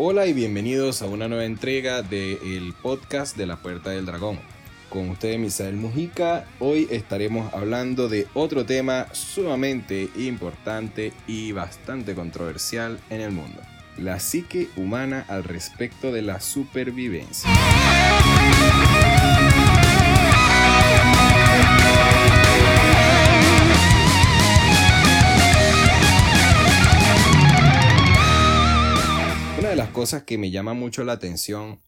Hola y bienvenidos a una nueva entrega del podcast de la Puerta del Dragón. Con ustedes, Misael Mujica, hoy estaremos hablando de otro tema sumamente importante y bastante controversial en el mundo. La psique humana al respecto de la supervivencia. Cosas que me llama mucho la atención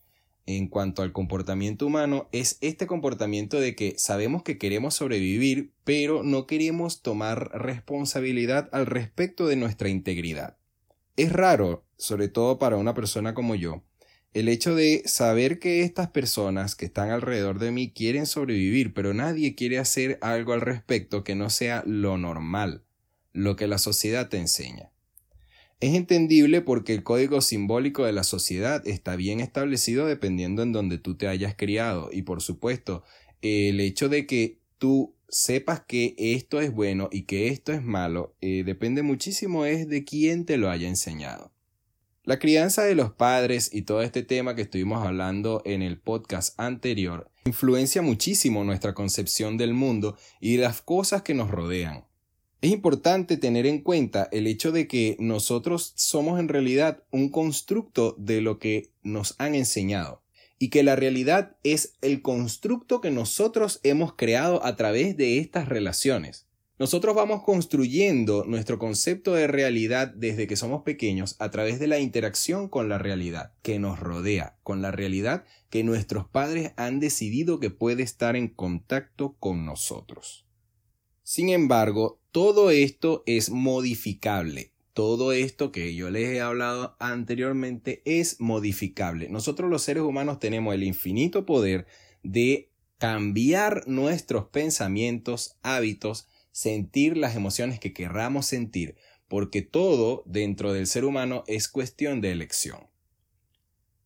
en cuanto al comportamiento humano es este comportamiento de que sabemos que queremos sobrevivir, pero no queremos tomar responsabilidad al respecto de nuestra integridad. Es raro, sobre todo para una persona como yo, el hecho de saber que estas personas que están alrededor de mí quieren sobrevivir, pero nadie quiere hacer algo al respecto que no sea lo normal, lo que la sociedad te enseña. Es entendible porque el código simbólico de la sociedad está bien establecido dependiendo en donde tú te hayas criado y por supuesto el hecho de que tú sepas que esto es bueno y que esto es malo eh, depende muchísimo es de quién te lo haya enseñado. La crianza de los padres y todo este tema que estuvimos hablando en el podcast anterior influencia muchísimo nuestra concepción del mundo y de las cosas que nos rodean. Es importante tener en cuenta el hecho de que nosotros somos en realidad un constructo de lo que nos han enseñado y que la realidad es el constructo que nosotros hemos creado a través de estas relaciones. Nosotros vamos construyendo nuestro concepto de realidad desde que somos pequeños a través de la interacción con la realidad que nos rodea, con la realidad que nuestros padres han decidido que puede estar en contacto con nosotros. Sin embargo, todo esto es modificable. Todo esto que yo les he hablado anteriormente es modificable. Nosotros los seres humanos tenemos el infinito poder de cambiar nuestros pensamientos, hábitos, sentir las emociones que querramos sentir, porque todo dentro del ser humano es cuestión de elección.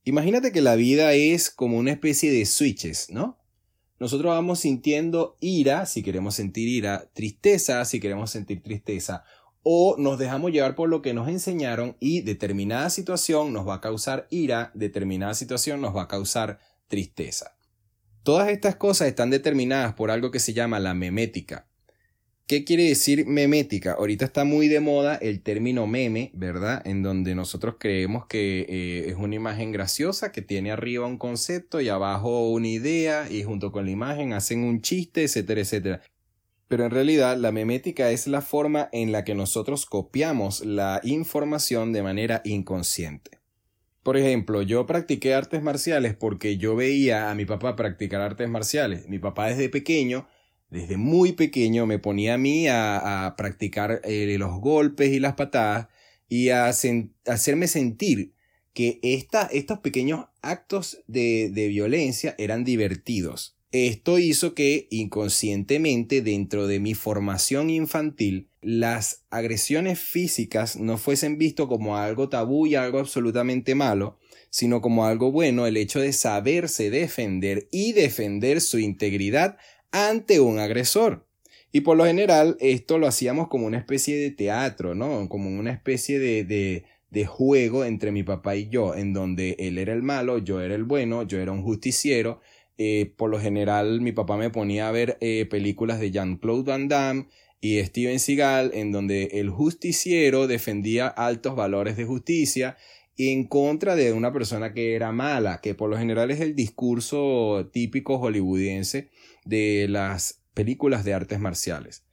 Imagínate que la vida es como una especie de switches, ¿no? Nosotros vamos sintiendo ira, si queremos sentir ira, tristeza, si queremos sentir tristeza, o nos dejamos llevar por lo que nos enseñaron y determinada situación nos va a causar ira, determinada situación nos va a causar tristeza. Todas estas cosas están determinadas por algo que se llama la memética. ¿Qué quiere decir memética? Ahorita está muy de moda el término meme, ¿verdad? En donde nosotros creemos que eh, es una imagen graciosa que tiene arriba un concepto y abajo una idea y junto con la imagen hacen un chiste, etcétera, etcétera. Pero en realidad la memética es la forma en la que nosotros copiamos la información de manera inconsciente. Por ejemplo, yo practiqué artes marciales porque yo veía a mi papá practicar artes marciales. Mi papá desde pequeño desde muy pequeño me ponía a mí a, practicar eh, los golpes y las patadas y a, hacerme sentir que estos pequeños actos de, de violencia eran divertidos. Esto hizo que inconscientemente dentro de mi formación infantil las agresiones físicas no fuesen visto como algo tabú y algo absolutamente malo, sino como algo bueno el hecho de saberse defender y defender su integridad ante un agresor. Y por lo general esto lo hacíamos como una especie de teatro, ¿no? Como una especie de, de, juego entre mi papá y yo, en donde él era el malo, yo era el bueno, yo era un justiciero. Eh, por lo general mi papá me ponía a ver eh, películas de Jean-Claude Van Damme y Steven Seagal, en donde el justiciero defendía altos valores de justicia en contra de una persona que era mala, que por lo general es el discurso típico hollywoodiense de las películas de artes marciales.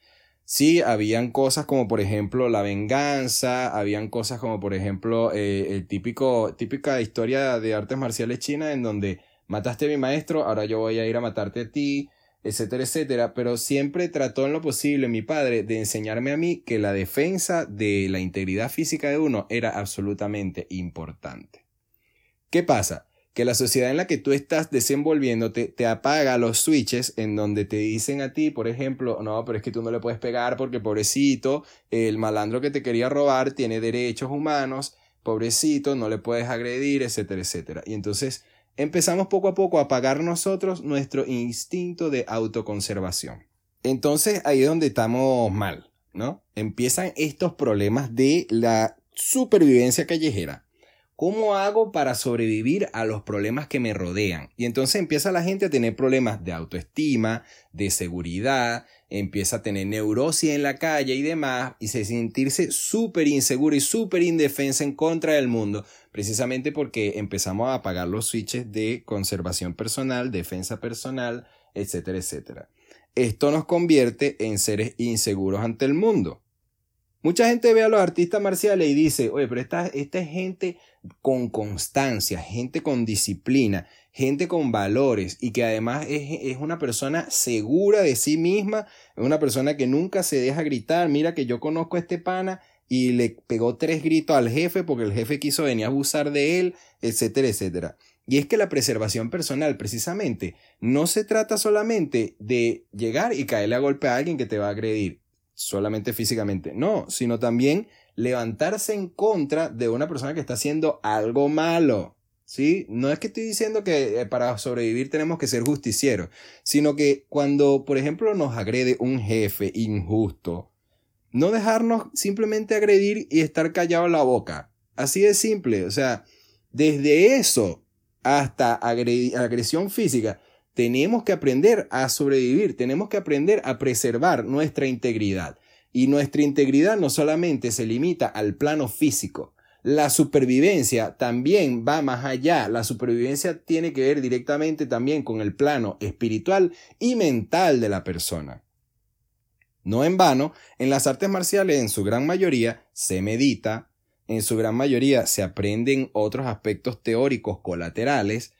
Sí, habían cosas como por ejemplo la venganza, habían cosas como por ejemplo eh, el típico, típica historia de artes marciales china en donde mataste a mi maestro, ahora yo voy a ir a matarte a ti, etcétera, etcétera, pero siempre trató en lo posible mi padre de enseñarme a mí que la defensa de la integridad física de uno era absolutamente importante. ¿Qué pasa? Que la sociedad en la que tú estás desenvolviéndote te apaga los switches en donde te dicen a ti, por ejemplo, no, pero es que tú no le puedes pegar porque pobrecito, el malandro que te quería robar tiene derechos humanos, pobrecito, no le puedes agredir, etcétera, etcétera. Y entonces empezamos poco a poco a apagar nosotros nuestro instinto de autoconservación. Entonces ahí es donde estamos mal, ¿no? Empiezan estos problemas de la supervivencia callejera ¿Cómo hago para sobrevivir a los problemas que me rodean? Y entonces empieza la gente a tener problemas de autoestima, de seguridad, empieza a tener neurosis en la calle y demás, y se sentirse súper inseguro y súper indefensa en contra del mundo, precisamente porque empezamos a apagar los switches de conservación personal, defensa personal, etcétera, etcétera. Esto nos convierte en seres inseguros ante el mundo. Mucha gente ve a los artistas marciales y dice, oye, pero esta, esta es gente con constancia, gente con disciplina, gente con valores y que además es, es, una persona segura de sí misma, es una persona que nunca se deja gritar, mira que yo conozco a este pana y le pegó tres gritos al jefe porque el jefe quiso venir a abusar de él, etcétera, etcétera. Y es que la preservación personal, precisamente, no se trata solamente de llegar y caerle a golpe a alguien que te va a agredir solamente físicamente, no, sino también levantarse en contra de una persona que está haciendo algo malo. ¿Sí? No es que estoy diciendo que eh, para sobrevivir tenemos que ser justicieros, sino que cuando, por ejemplo, nos agrede un jefe injusto, no dejarnos simplemente agredir y estar callado la boca. Así de simple. O sea, desde eso hasta agresión física, tenemos que aprender a sobrevivir, tenemos que aprender a preservar nuestra integridad. Y nuestra integridad no solamente se limita al plano físico, la supervivencia también va más allá. La supervivencia tiene que ver directamente también con el plano espiritual y mental de la persona. No en vano, en las artes marciales en su gran mayoría se medita, en su gran mayoría se aprenden otros aspectos teóricos colaterales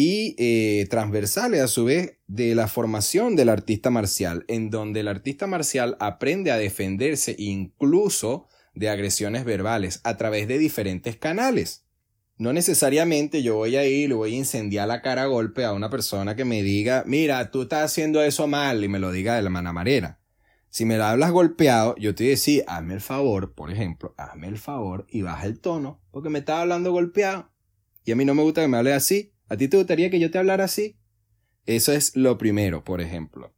y eh, transversales a su vez de la formación del artista marcial, en donde el artista marcial aprende a defenderse incluso de agresiones verbales a través de diferentes canales. No necesariamente yo voy a ir y le voy a incendiar la cara a golpe a una persona que me diga, mira, tú estás haciendo eso mal y me lo diga de la manera. Si me la hablas golpeado, yo te decir, hazme el favor, por ejemplo, hazme el favor y baja el tono, porque me estás hablando golpeado. Y a mí no me gusta que me hable así. ¿A ti te gustaría que yo te hablara así? Eso es lo primero, por ejemplo.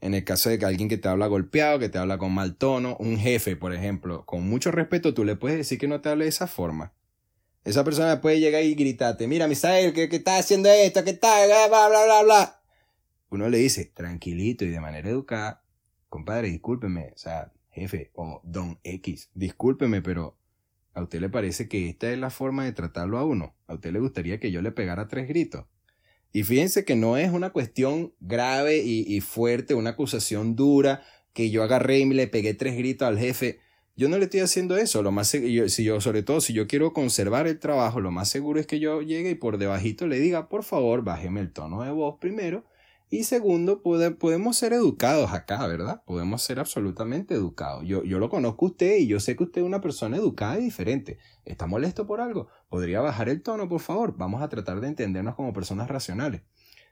En el caso de que alguien que te habla golpeado, que te habla con mal tono, un jefe, por ejemplo, con mucho respeto, tú le puedes decir que no te hable de esa forma. Esa persona puede llegar y gritarte, mira, Misael, ¿qué, qué estás haciendo esto? ¿Qué está? Bla, bla, bla, bla. Uno le dice, tranquilito y de manera educada, compadre, discúlpeme, o sea, jefe, o don X, discúlpeme, pero ¿A usted le parece que esta es la forma de tratarlo a uno? ¿A usted le gustaría que yo le pegara tres gritos? Y fíjense que no es una cuestión grave y, fuerte, una acusación dura, que yo agarré y le pegué tres gritos al jefe. Yo no le estoy haciendo eso. Lo más si yo, sobre todo, si yo quiero conservar el trabajo, lo más seguro es que yo llegue y por debajito le diga, por favor, bájeme el tono de voz primero y segundo, podemos ser educados acá, ¿verdad? Podemos ser absolutamente educados. Yo, yo lo conozco a usted y yo sé que usted es una persona educada y diferente. ¿Está molesto por algo? ¿Podría bajar el tono, por favor? Vamos a tratar de entendernos como personas racionales.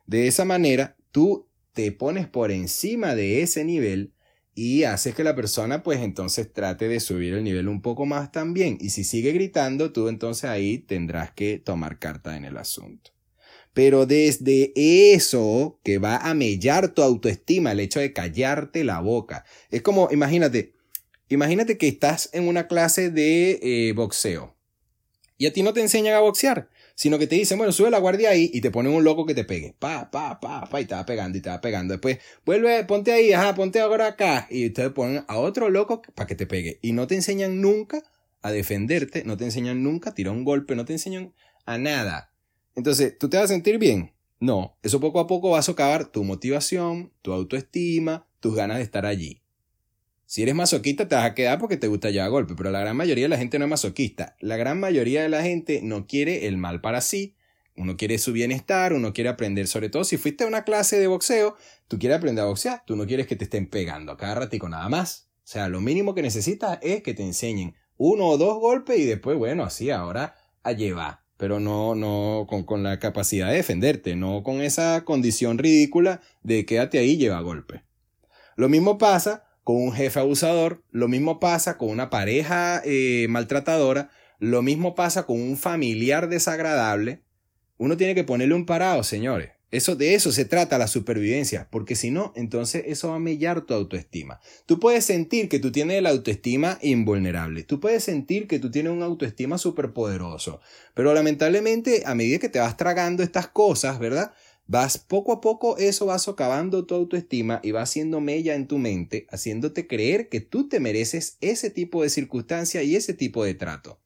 De esa manera, tú te pones por encima de ese nivel y haces que la persona pues entonces trate de subir el nivel un poco más también. Y si sigue gritando, tú entonces ahí tendrás que tomar carta en el asunto. Pero desde eso que va a mellar tu autoestima, el hecho de callarte la boca. Es como, imagínate, imagínate que estás en una clase de eh, boxeo y a ti no te enseñan a boxear, sino que te dicen, bueno, sube la guardia ahí y te ponen un loco que te pegue. Pa, pa, pa, pa, y te va pegando y te va pegando. Después, vuelve, ponte ahí, ajá, ponte ahora acá. Y ustedes ponen a otro loco para que te pegue. Y no te enseñan nunca a defenderte, no te enseñan nunca a tirar un golpe, no te enseñan a nada. Entonces, ¿tú te vas a sentir bien? No, eso poco a poco va a socavar tu motivación, tu autoestima, tus ganas de estar allí. Si eres masoquista te vas a quedar porque te gusta ya golpe, pero la gran mayoría de la gente no es masoquista. La gran mayoría de la gente no quiere el mal para sí. Uno quiere su bienestar, uno quiere aprender, sobre todo si fuiste a una clase de boxeo, tú quieres aprender a boxear, tú no quieres que te estén pegando a cada ratico nada más. O sea, lo mínimo que necesitas es que te enseñen uno o dos golpes y después, bueno, así ahora a llevar pero no, no con, con, la capacidad de defenderte, no con esa condición ridícula de quédate ahí y lleva golpe. Lo mismo pasa con un jefe abusador, lo mismo pasa con una pareja eh, maltratadora, lo mismo pasa con un familiar desagradable. Uno tiene que ponerle un parado, señores. Eso, de eso se trata la supervivencia, porque si no, entonces eso va a mellar tu autoestima. Tú puedes sentir que tú tienes la autoestima invulnerable, tú puedes sentir que tú tienes una autoestima superpoderoso, pero lamentablemente a medida que te vas tragando estas cosas, ¿verdad? Vas poco a poco, eso va socavando tu autoestima y va haciendo mella en tu mente, haciéndote creer que tú te mereces ese tipo de circunstancia y ese tipo de trato.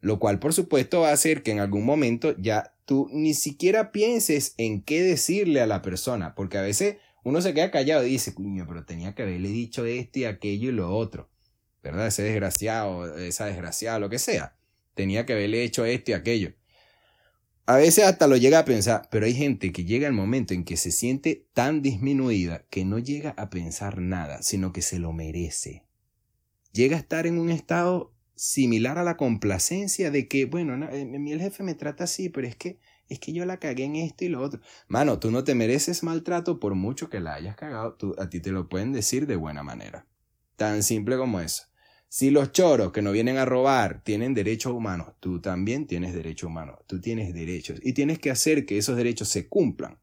Lo cual, por supuesto, va a hacer que en algún momento ya tú ni siquiera pienses en qué decirle a la persona, porque a veces uno se queda callado y dice, cuño, pero tenía que haberle dicho esto y aquello y lo otro, ¿verdad? Ese desgraciado, esa desgraciada, lo que sea. Tenía que haberle hecho esto y aquello. A veces hasta lo llega a pensar, pero hay gente que llega el momento en que se siente tan disminuida que no llega a pensar nada, sino que se lo merece. Llega a estar en un estado similar a la complacencia de que, bueno, eh, mi el jefe me trata así, pero es que es que yo la cagué en esto y lo otro. Mano, tú no te mereces maltrato por mucho que la hayas cagado, tú, a ti te lo pueden decir de buena manera. Tan simple como eso. Si los choros que no vienen a robar tienen derechos humanos, tú también tienes derechos humanos, tú tienes derechos y tienes que hacer que esos derechos se cumplan.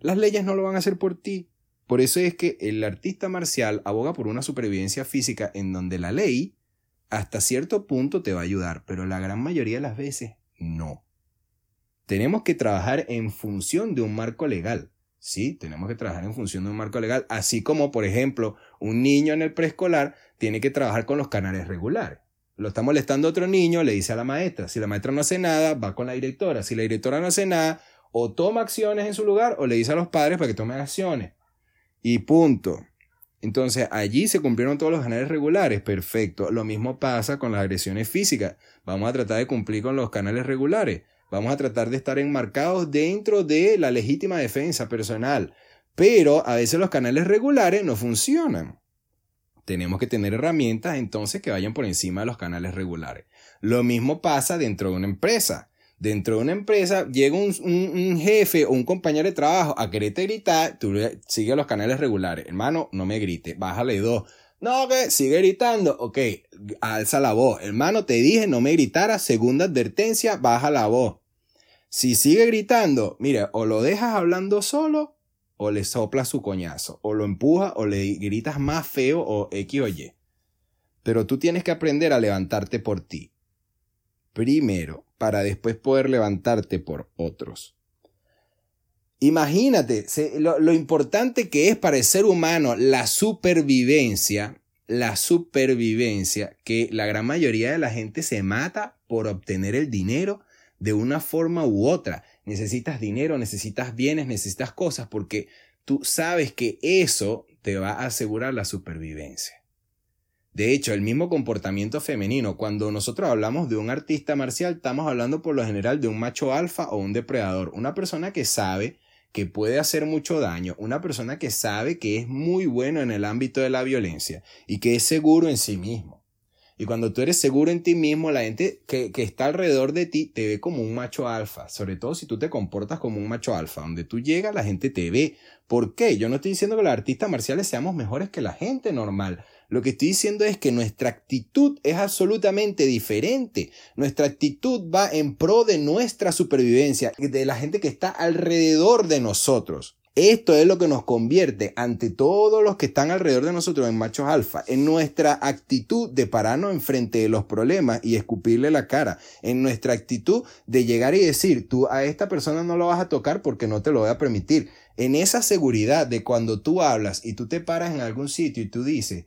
Las leyes no lo van a hacer por ti. Por eso es que el artista marcial aboga por una supervivencia física en donde la ley hasta cierto punto te va a ayudar, pero la gran mayoría de las veces no. Tenemos que trabajar en función de un marco legal. Sí, tenemos que trabajar en función de un marco legal, así como, por ejemplo, un niño en el preescolar tiene que trabajar con los canales regulares. Lo está molestando otro niño, le dice a la maestra. Si la maestra no hace nada, va con la directora. Si la directora no hace nada, o toma acciones en su lugar o le dice a los padres para que tomen acciones. Y punto. Entonces allí se cumplieron todos los canales regulares, perfecto. Lo mismo pasa con las agresiones físicas. Vamos a tratar de cumplir con los canales regulares. Vamos a tratar de estar enmarcados dentro de la legítima defensa personal. Pero a veces los canales regulares no funcionan. Tenemos que tener herramientas entonces que vayan por encima de los canales regulares. Lo mismo pasa dentro de una empresa dentro de una empresa llega un, jefe o un compañero de trabajo a quererte gritar, tú sigue los canales regulares. Hermano, no me grite, bájale dos. No, que sigue gritando. Ok, alza la voz. Hermano, te dije no me gritara. Segunda advertencia, baja la voz. Si sigue gritando, mira, o lo dejas hablando solo, o le soplas su coñazo, o lo empujas, o le gritas más feo, o X o Y. Pero tú tienes que aprender a levantarte por ti. Primero, para después poder levantarte por otros. Imagínate lo, importante que es para el ser humano la supervivencia, la supervivencia, que la gran mayoría de la gente se mata por obtener el dinero de una forma u otra. Necesitas dinero, necesitas bienes, necesitas cosas, porque tú sabes que eso te va a asegurar la supervivencia. De hecho, el mismo comportamiento femenino, cuando nosotros hablamos de un artista marcial, estamos hablando por lo general de un macho alfa o un depredador, una persona que sabe que puede hacer mucho daño, una persona que sabe que es muy bueno en el ámbito de la violencia y que es seguro en sí mismo. Y cuando tú eres seguro en ti mismo, la gente que, que, está alrededor de ti te ve como un macho alfa, sobre todo si tú te comportas como un macho alfa. Donde tú llegas, la gente te ve. ¿Por qué? Yo no estoy diciendo que los artistas marciales seamos mejores que la gente normal, lo que estoy diciendo es que nuestra actitud es absolutamente diferente. Nuestra actitud va en pro de nuestra supervivencia, de la gente que está alrededor de nosotros. Esto es lo que nos convierte ante todos los que están alrededor de nosotros en machos alfa, en nuestra actitud de pararnos enfrente de los problemas y escupirle la cara, en nuestra actitud de llegar y decir, tú a esta persona no lo vas a tocar porque no te lo voy a permitir. En esa seguridad de cuando tú hablas y tú te paras en algún sitio y tú dices,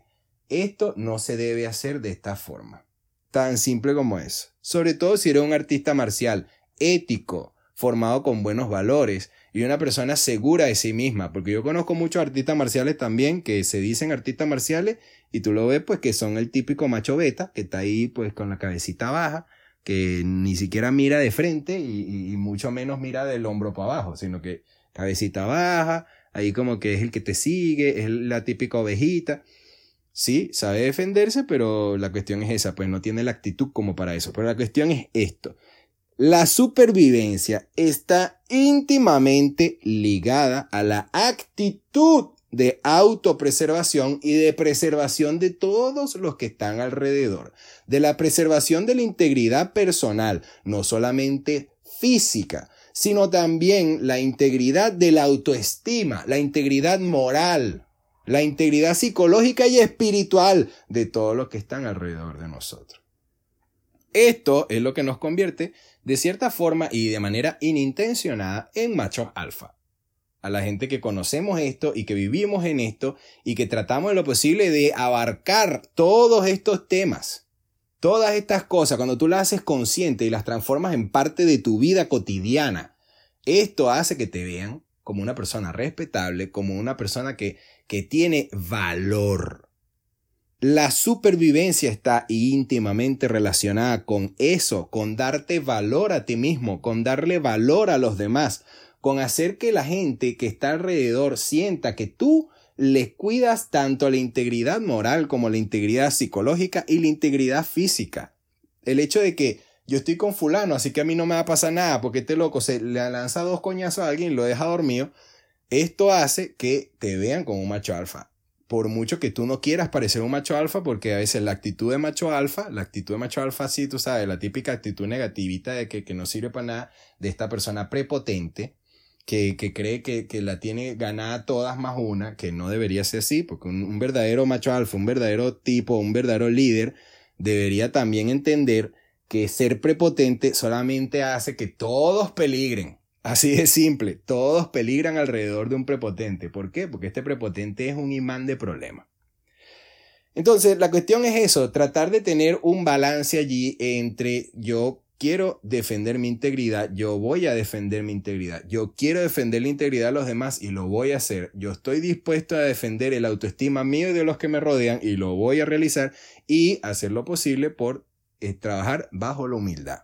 esto no se debe hacer de esta forma. Tan simple como eso. Sobre todo si eres un artista marcial, ético, formado con buenos valores y una persona segura de sí misma, porque yo conozco muchos artistas marciales también que se dicen artistas marciales y tú lo ves pues que son el típico macho beta que está ahí pues con la cabecita baja, que ni siquiera mira de frente y, y mucho menos mira del hombro para abajo, sino que cabecita baja, ahí como que es el que te sigue, es la típica ovejita. Sí, sabe defenderse, pero la cuestión es esa, pues no tiene la actitud como para eso. Pero la cuestión es esto. La supervivencia está íntimamente ligada a la actitud de autopreservación y de preservación de todos los que están alrededor, de la preservación de la integridad personal, no solamente física, sino también la integridad de la autoestima, la integridad moral, la integridad psicológica y espiritual de todos los que están alrededor de nosotros. Esto es lo que nos convierte de cierta forma y de manera inintencionada en machos alfa. A la gente que conocemos esto y que vivimos en esto y que tratamos de lo posible de abarcar todos estos temas. Todas estas cosas, cuando tú las haces consciente y las transformas en parte de tu vida cotidiana, esto hace que te vean como una persona respetable, como una persona que, que tiene valor. La supervivencia está íntimamente relacionada con eso, con darte valor a ti mismo, con darle valor a los demás, con hacer que la gente que está alrededor sienta que tú le cuidas tanto la integridad moral como la integridad psicológica y la integridad física. El hecho de que yo estoy con fulano, así que a mí no me va a pasar nada porque este loco se le lanza dos coñazos a alguien y lo deja dormido, esto hace que te vean como un macho alfa. Por mucho que tú no quieras parecer un macho alfa, porque a veces la actitud de macho alfa, la actitud de macho alfa, sí, tú sabes, la típica actitud negativita de que, que no sirve para nada, de esta persona prepotente, que, cree que, la tiene ganada todas más una, que no debería ser así, porque un, verdadero macho alfa, un verdadero tipo, un verdadero líder, debería también entender que ser prepotente solamente hace que todos peligren. Así de simple, todos peligran alrededor de un prepotente. ¿Por qué? Porque este prepotente es un imán de problemas. Entonces, la cuestión es eso, tratar de tener un balance allí entre yo quiero defender mi integridad, yo voy a defender mi integridad. Yo quiero defender la integridad de los demás y lo voy a hacer. Yo estoy dispuesto a defender el autoestima mío y de los que me rodean y lo voy a realizar y hacer lo posible por eh, trabajar bajo la humildad.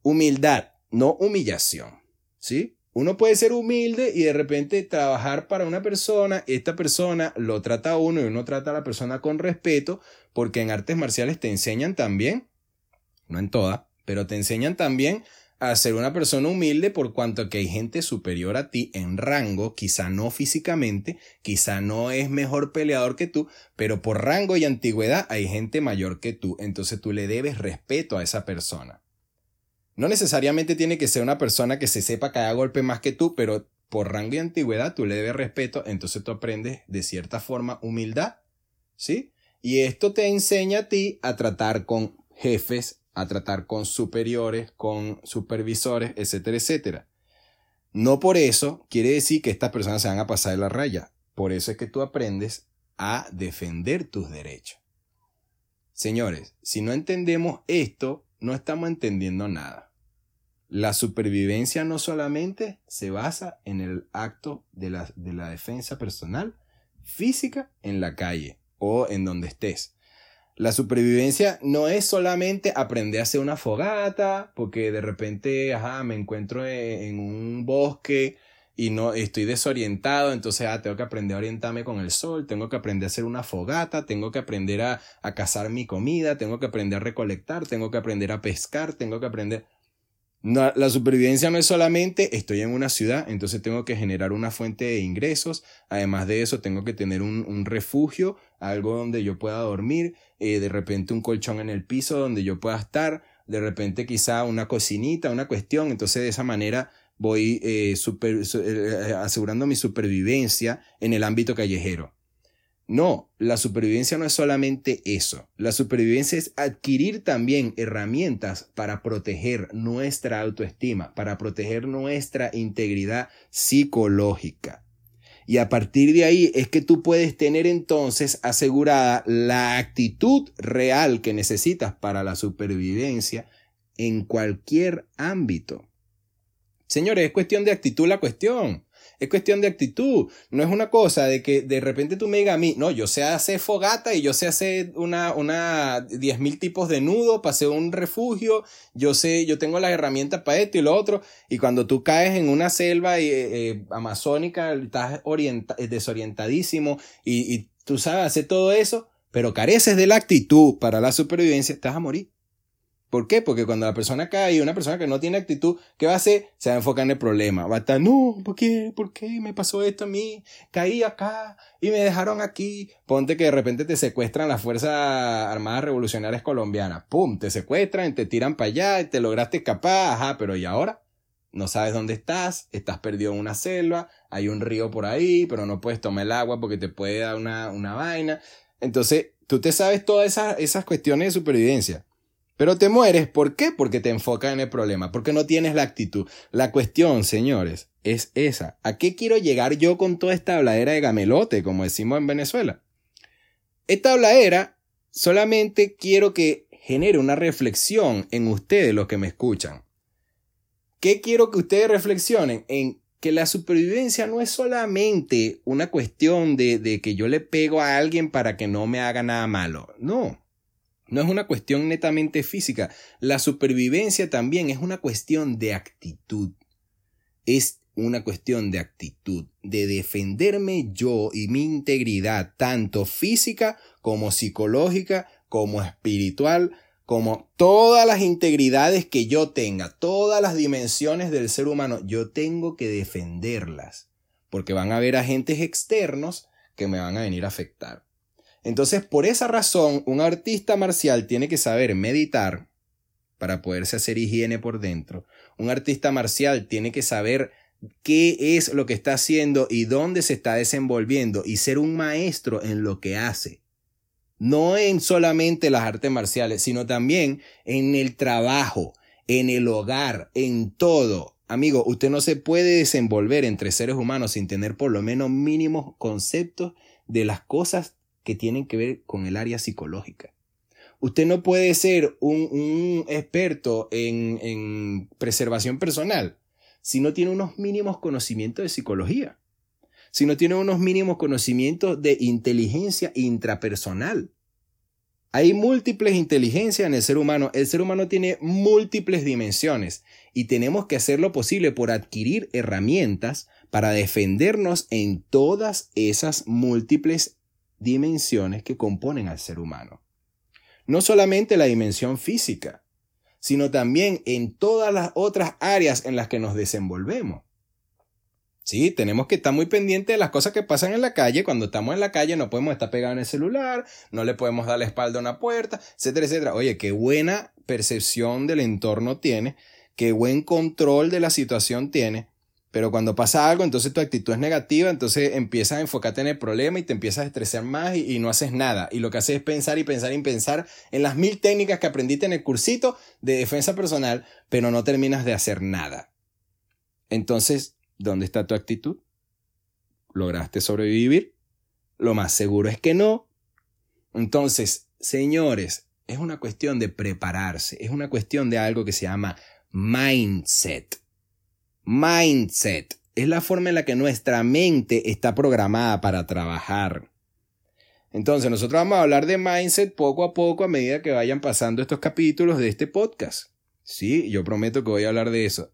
Humildad, no humillación. ¿Sí? Uno puede ser humilde y de repente trabajar para una persona, esta persona lo trata a uno y uno trata a la persona con respeto, porque en artes marciales te enseñan también, no en todas, pero te enseñan también a ser una persona humilde por cuanto que hay gente superior a ti en rango, quizá no físicamente, quizá no es mejor peleador que tú, pero por rango y antigüedad hay gente mayor que tú, entonces tú le debes respeto a esa persona. No necesariamente tiene que ser una persona que se sepa haya golpe más que tú, pero por rango y antigüedad tú le debes respeto, entonces tú aprendes de cierta forma humildad, ¿sí? Y esto te enseña a ti a tratar con jefes, a tratar con superiores, con supervisores, etcétera, etcétera. No por eso quiere decir que estas personas se van a pasar de la raya. Por eso es que tú aprendes a defender tus derechos. Señores, si no entendemos esto, no estamos entendiendo nada. La supervivencia no solamente se basa en el acto de la, de la defensa personal, física en la calle o en donde estés. La supervivencia no es solamente aprender a hacer una fogata, porque de repente, ajá, me encuentro en, un bosque y no estoy desorientado, entonces ah, tengo que aprender a orientarme con el sol, tengo que aprender a hacer una fogata, tengo que aprender a, a cazar mi comida, tengo que aprender a recolectar, tengo que aprender a pescar, tengo que aprender la supervivencia no es solamente estoy en una ciudad, entonces tengo que generar una fuente de ingresos. Además de eso, tengo que tener un, refugio, algo donde yo pueda dormir, eh, de repente un colchón en el piso donde yo pueda estar, de repente quizá una cocinita, una cuestión. Entonces de esa manera voy eh, eh, asegurando mi supervivencia en el ámbito callejero. No, la supervivencia no es solamente eso. La supervivencia es adquirir también herramientas para proteger nuestra autoestima, para proteger nuestra integridad psicológica. Y a partir de ahí es que tú puedes tener entonces asegurada la actitud real que necesitas para la supervivencia en cualquier ámbito. Señores, es cuestión de actitud la cuestión. Es cuestión de actitud. No es una cosa de que de repente tú me digas a mí, no, yo sé hacer fogata y yo sé hacer una, una, diez mil tipos de nudo hacer un refugio. Yo sé, yo tengo las herramientas para esto y lo otro. Y cuando tú caes en una selva eh, eh, amazónica, estás desorientadísimo y, y tú sabes hacer todo eso, pero careces de la actitud para la supervivencia, estás a morir. ¿Por qué? Porque cuando la persona cae, una persona que no tiene actitud, ¿qué va a hacer? Se va a enfocar en el problema. Va a estar, no, ¿por qué? ¿Por qué me pasó esto a mí? Caí acá y me dejaron aquí. Ponte que de repente te secuestran las Fuerzas Armadas Revolucionarias Colombianas. ¡Pum! Te secuestran, te tiran para allá, te lograste escapar. Ajá, pero ¿y ahora? No sabes dónde estás, estás perdido en una selva, hay un río por ahí, pero no puedes tomar el agua porque te puede dar una, una vaina. Entonces, tú te sabes todas esas, esas cuestiones de supervivencia. Pero te mueres, ¿por qué? Porque te enfocas en el problema, porque no tienes la actitud. La cuestión, señores, es esa. ¿A qué quiero llegar yo con toda esta habladera de gamelote, como decimos en Venezuela? Esta habladera solamente quiero que genere una reflexión en ustedes, los que me escuchan. ¿Qué quiero que ustedes reflexionen? En que la supervivencia no es solamente una cuestión de, de que yo le pego a alguien para que no me haga nada malo. No. No es una cuestión netamente física. La supervivencia también es una cuestión de actitud. Es una cuestión de actitud, de defenderme yo y mi integridad, tanto física como psicológica, como espiritual, como todas las integridades que yo tenga, todas las dimensiones del ser humano, yo tengo que defenderlas, porque van a haber agentes externos que me van a venir a afectar. Entonces, por esa razón, un artista marcial tiene que saber meditar para poderse hacer higiene por dentro. Un artista marcial tiene que saber qué es lo que está haciendo y dónde se está desenvolviendo y ser un maestro en lo que hace. No en solamente las artes marciales, sino también en el trabajo, en el hogar, en todo. Amigo, usted no se puede desenvolver entre seres humanos sin tener por lo menos mínimos conceptos de las cosas que tienen que ver con el área psicológica. Usted no puede ser un, experto en, en preservación personal si no tiene unos mínimos conocimientos de psicología, si no tiene unos mínimos conocimientos de inteligencia intrapersonal. Hay múltiples inteligencias en el ser humano. El ser humano tiene múltiples dimensiones y tenemos que hacer lo posible por adquirir herramientas para defendernos en todas esas múltiples dimensiones que componen al ser humano. No solamente la dimensión física, sino también en todas las otras áreas en las que nos desenvolvemos. Sí, tenemos que estar muy pendientes de las cosas que pasan en la calle. Cuando estamos en la calle no podemos estar pegados en el celular, no le podemos dar la espalda a una puerta, etcétera, etcétera. Oye, qué buena percepción del entorno tiene, qué buen control de la situación tiene, pero cuando pasa algo, entonces tu actitud es negativa, entonces empiezas a enfocarte en el problema y te empiezas a estresar más y, no haces nada. Y lo que haces es pensar y pensar y pensar en las mil técnicas que aprendiste en el cursito de defensa personal, pero no terminas de hacer nada. Entonces, ¿dónde está tu actitud? ¿Lograste sobrevivir? Lo más seguro es que no. Entonces, señores, es una cuestión de prepararse, es una cuestión de algo que se llama mindset mindset. Es la forma en la que nuestra mente está programada para trabajar. Entonces, nosotros vamos a hablar de mindset poco a poco a medida que vayan pasando estos capítulos de este podcast. Sí, yo prometo que voy a hablar de eso.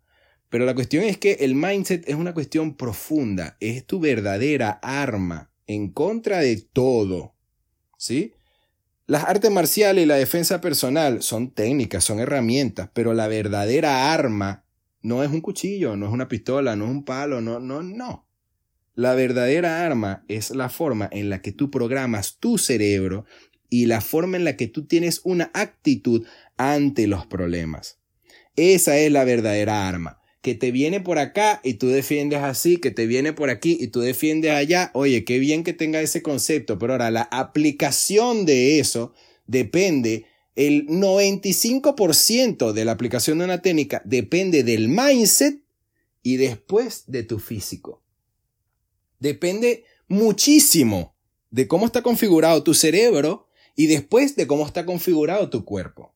Pero la cuestión es que el mindset es una cuestión profunda, es tu verdadera arma en contra de todo. ¿Sí? Las artes marciales y la defensa personal son técnicas, son herramientas, pero la verdadera arma no es un cuchillo, no es una pistola, no es un palo, no, no, no. La verdadera arma es la forma en la que tú programas tu cerebro y la forma en la que tú tienes una actitud ante los problemas. Esa es la verdadera arma. Que te viene por acá y tú defiendes así, que te viene por aquí y tú defiendes allá. Oye, qué bien que tenga ese concepto, pero ahora la aplicación de eso depende el 95% de la aplicación de una técnica depende del mindset y después de tu físico. Depende muchísimo de cómo está configurado tu cerebro y después de cómo está configurado tu cuerpo.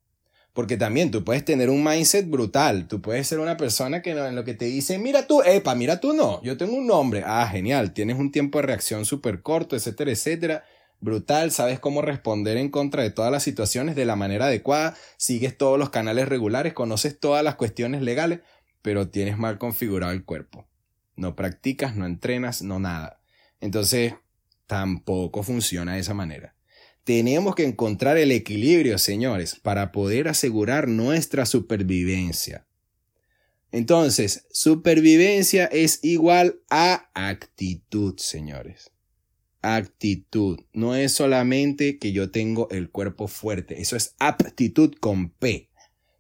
Porque también tú puedes tener un mindset brutal. Tú puedes ser una persona que en lo que te dicen, mira tú, epa, mira tú no, yo tengo un nombre. Ah, genial, tienes un tiempo de reacción súper corto, etcétera, etcétera brutal, sabes cómo responder en contra de todas las situaciones de la manera adecuada, sigues todos los canales regulares, conoces todas las cuestiones legales, pero tienes mal configurado el cuerpo. No practicas, no entrenas, no nada. Entonces, tampoco funciona de esa manera. Tenemos que encontrar el equilibrio, señores, para poder asegurar nuestra supervivencia. Entonces, supervivencia es igual a actitud, señores actitud. No es solamente que yo tengo el cuerpo fuerte, eso es aptitud con P.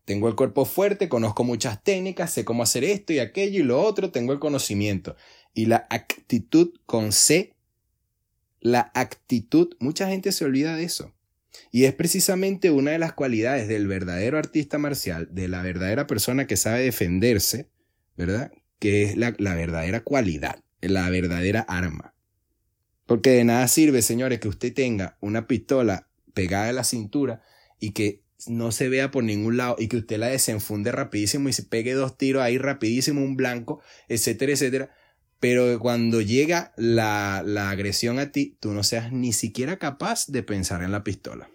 tengo el cuerpo fuerte, conozco muchas técnicas, sé cómo hacer esto y aquello y lo otro, tengo el conocimiento. Y la actitud con C, la actitud, mucha gente se olvida de eso. Y es precisamente una de las cualidades del verdadero artista marcial, de la verdadera persona que sabe defenderse, ¿verdad? Que es la, la verdadera cualidad, la verdadera arma. Porque de nada sirve, señores, que usted tenga una pistola pegada a la cintura y que no se vea por ningún lado y que usted la desenfunde rapidísimo y se pegue dos tiros ahí rapidísimo, un blanco, etcétera, etcétera. Pero cuando llega la, la agresión a ti, tú no seas ni siquiera capaz de pensar en la pistola.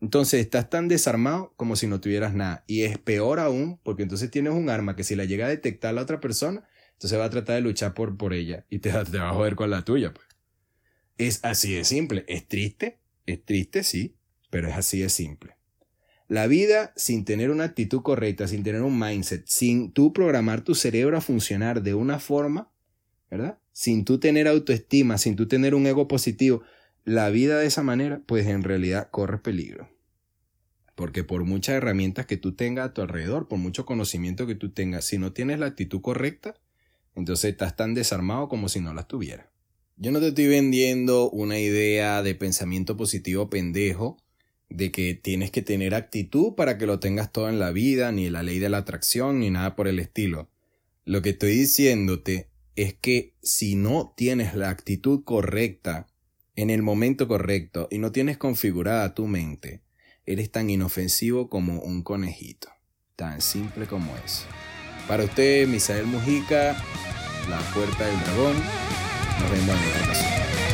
Entonces estás tan desarmado como si no tuvieras nada. Y es peor aún porque entonces tienes un arma que si la llega a detectar la otra persona, entonces va a tratar de luchar por, por ella y te, te va a joder con la tuya. Pues. Es así de simple. Es triste, es triste, sí, pero es así de simple. La vida sin tener una actitud correcta, sin tener un mindset, sin tú programar tu cerebro a funcionar de una forma, ¿verdad? Sin tú tener autoestima, sin tú tener un ego positivo, la vida de esa manera, pues en realidad corre peligro. Porque por muchas herramientas que tú tengas a tu alrededor, por mucho conocimiento que tú tengas, si no tienes la actitud correcta, entonces estás tan desarmado como si no la tuvieras. Yo no te estoy vendiendo una idea de pensamiento positivo pendejo, de que tienes que tener actitud para que lo tengas todo en la vida, ni la ley de la atracción, ni nada por el estilo. Lo que estoy diciéndote es que si no tienes la actitud correcta en el momento correcto y no tienes configurada tu mente, eres tan inofensivo como un conejito. Tan simple como es. Para usted, Misael Mujica, la puerta del dragón. Nos vemos en otra ocasión.